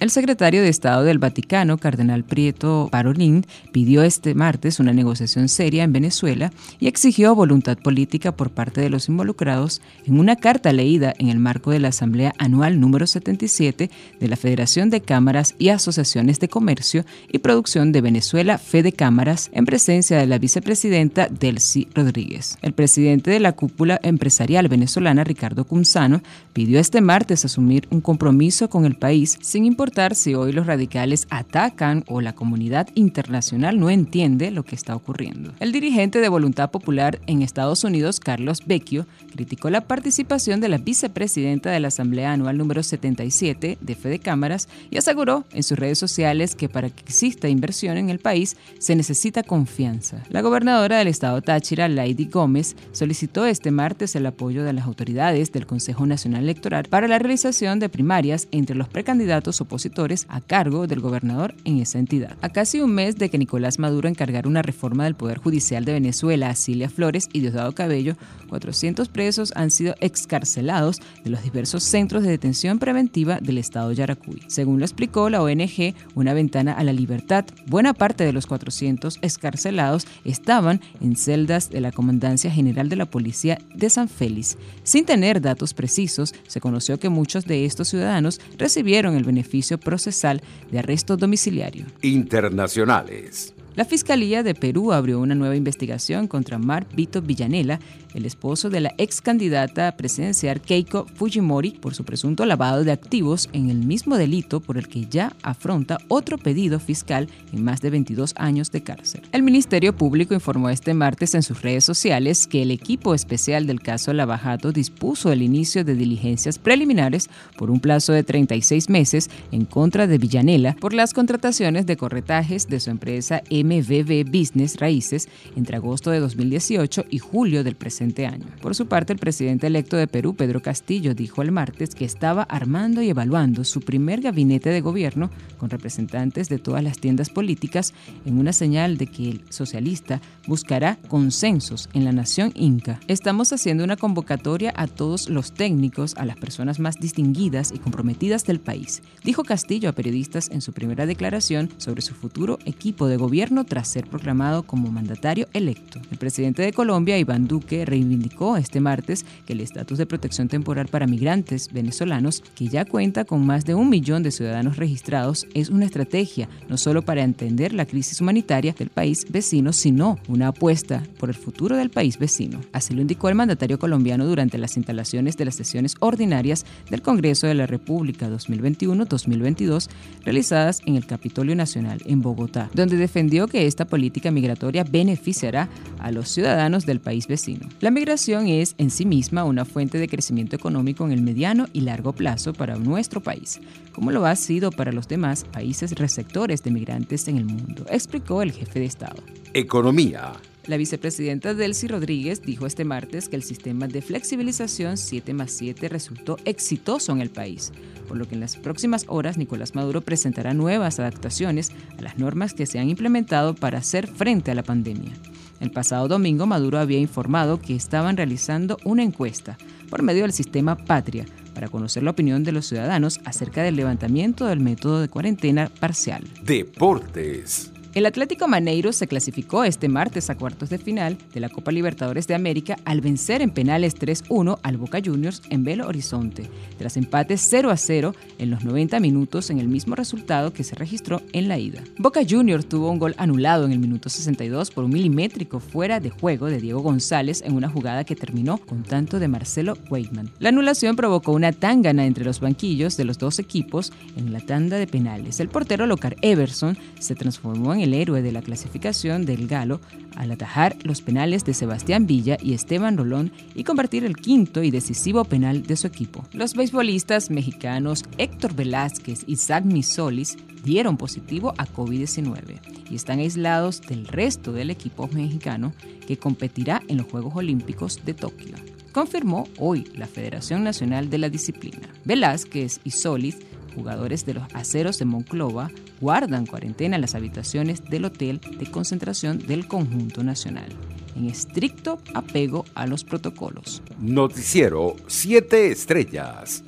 El secretario de Estado del Vaticano, Cardenal Prieto Parolin, pidió este martes una negociación seria en Venezuela y exigió voluntad política por parte de los involucrados en una carta leída en el marco de la Asamblea Anual número 77 de la Federación de Cámaras y Asociaciones de Comercio y Producción de Venezuela, Fede Cámaras, en presencia de la vicepresidenta Delcy Rodríguez. El presidente de la cúpula empresarial venezolana, Ricardo Cunzano, pidió este martes asumir un compromiso con el país sin importar si hoy los radicales atacan o la comunidad internacional no entiende lo que está ocurriendo. El dirigente de Voluntad Popular en Estados Unidos, Carlos Vecchio, criticó la participación de la vicepresidenta de la Asamblea Anual número 77 de Fede Cámaras y aseguró en sus redes sociales que para que exista inversión en el país se necesita confianza. La gobernadora del estado Táchira, Lady Gómez, solicitó este martes el apoyo de las autoridades del Consejo Nacional Electoral para la realización de primarias entre los precandidatos opositores a cargo del gobernador en esa entidad. A casi un mes de que Nicolás Maduro encargara una reforma del Poder Judicial de Venezuela a Cilia Flores y Diosdado Cabello, 400 presos han sido excarcelados de los diversos centros de detención preventiva del estado Yaracuy. Según lo explicó la ONG Una Ventana a la Libertad, buena parte de los 400 excarcelados estaban en celdas de la Comandancia General de la Policía de San Félix. Sin tener datos precisos, se conoció que muchos de estos ciudadanos recibieron el beneficio procesal de arresto domiciliario. Internacionales. La Fiscalía de Perú abrió una nueva investigación contra Mark Vito Villanela, el esposo de la ex candidata presidencial Keiko Fujimori, por su presunto lavado de activos en el mismo delito por el que ya afronta otro pedido fiscal en más de 22 años de cárcel. El Ministerio Público informó este martes en sus redes sociales que el equipo especial del caso Lavajato dispuso el inicio de diligencias preliminares por un plazo de 36 meses en contra de Villanela por las contrataciones de corretajes de su empresa M MBB Business Raíces entre agosto de 2018 y julio del presente año. Por su parte, el presidente electo de Perú, Pedro Castillo, dijo el martes que estaba armando y evaluando su primer gabinete de gobierno con representantes de todas las tiendas políticas en una señal de que el socialista buscará consensos en la nación inca. Estamos haciendo una convocatoria a todos los técnicos, a las personas más distinguidas y comprometidas del país, dijo Castillo a periodistas en su primera declaración sobre su futuro equipo de gobierno tras ser proclamado como mandatario electo. El presidente de Colombia, Iván Duque, reivindicó este martes que el estatus de protección temporal para migrantes venezolanos, que ya cuenta con más de un millón de ciudadanos registrados, es una estrategia no solo para entender la crisis humanitaria del país vecino, sino una apuesta por el futuro del país vecino. Así lo indicó el mandatario colombiano durante las instalaciones de las sesiones ordinarias del Congreso de la República 2021-2022 realizadas en el Capitolio Nacional en Bogotá, donde defendió que esta política migratoria beneficiará a los ciudadanos del país vecino. La migración es en sí misma una fuente de crecimiento económico en el mediano y largo plazo para nuestro país, como lo ha sido para los demás países receptores de migrantes en el mundo, explicó el jefe de Estado. Economía. La vicepresidenta Delcy Rodríguez dijo este martes que el sistema de flexibilización 7 más 7 resultó exitoso en el país, por lo que en las próximas horas Nicolás Maduro presentará nuevas adaptaciones a las normas que se han implementado para hacer frente a la pandemia. El pasado domingo Maduro había informado que estaban realizando una encuesta por medio del sistema Patria para conocer la opinión de los ciudadanos acerca del levantamiento del método de cuarentena parcial. Deportes. El Atlético Maneiro se clasificó este martes a cuartos de final de la Copa Libertadores de América al vencer en penales 3-1 al Boca Juniors en Belo Horizonte, tras empates 0 0 en los 90 minutos en el mismo resultado que se registró en la ida. Boca Juniors tuvo un gol anulado en el minuto 62 por un milimétrico fuera de juego de Diego González en una jugada que terminó con tanto de Marcelo Weidman. La anulación provocó una tangana entre los banquillos de los dos equipos en la tanda de penales. El portero local Everson se transformó en el héroe de la clasificación del Galo al atajar los penales de Sebastián Villa y Esteban Rolón y convertir el quinto y decisivo penal de su equipo. Los beisbolistas mexicanos Héctor Velázquez y Zach Misolis dieron positivo a COVID-19 y están aislados del resto del equipo mexicano que competirá en los Juegos Olímpicos de Tokio confirmó hoy la Federación Nacional de la Disciplina. Velázquez y Solis jugadores de los aceros de Monclova guardan cuarentena en las habitaciones del hotel de concentración del conjunto nacional. en estricto apego a los protocolos. Noticiero 7 Estrellas.